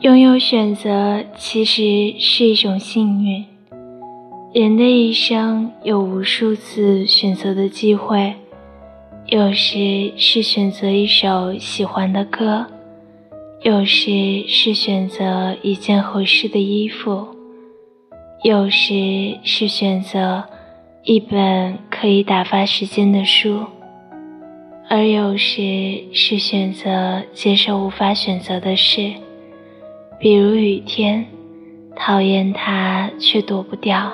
拥有选择其实是一种幸运。人的一生有无数次选择的机会，有时是选择一首喜欢的歌，有时是选择一件合适的衣服，有时是选择一本可以打发时间的书。而有时是选择接受无法选择的事，比如雨天，讨厌它却躲不掉。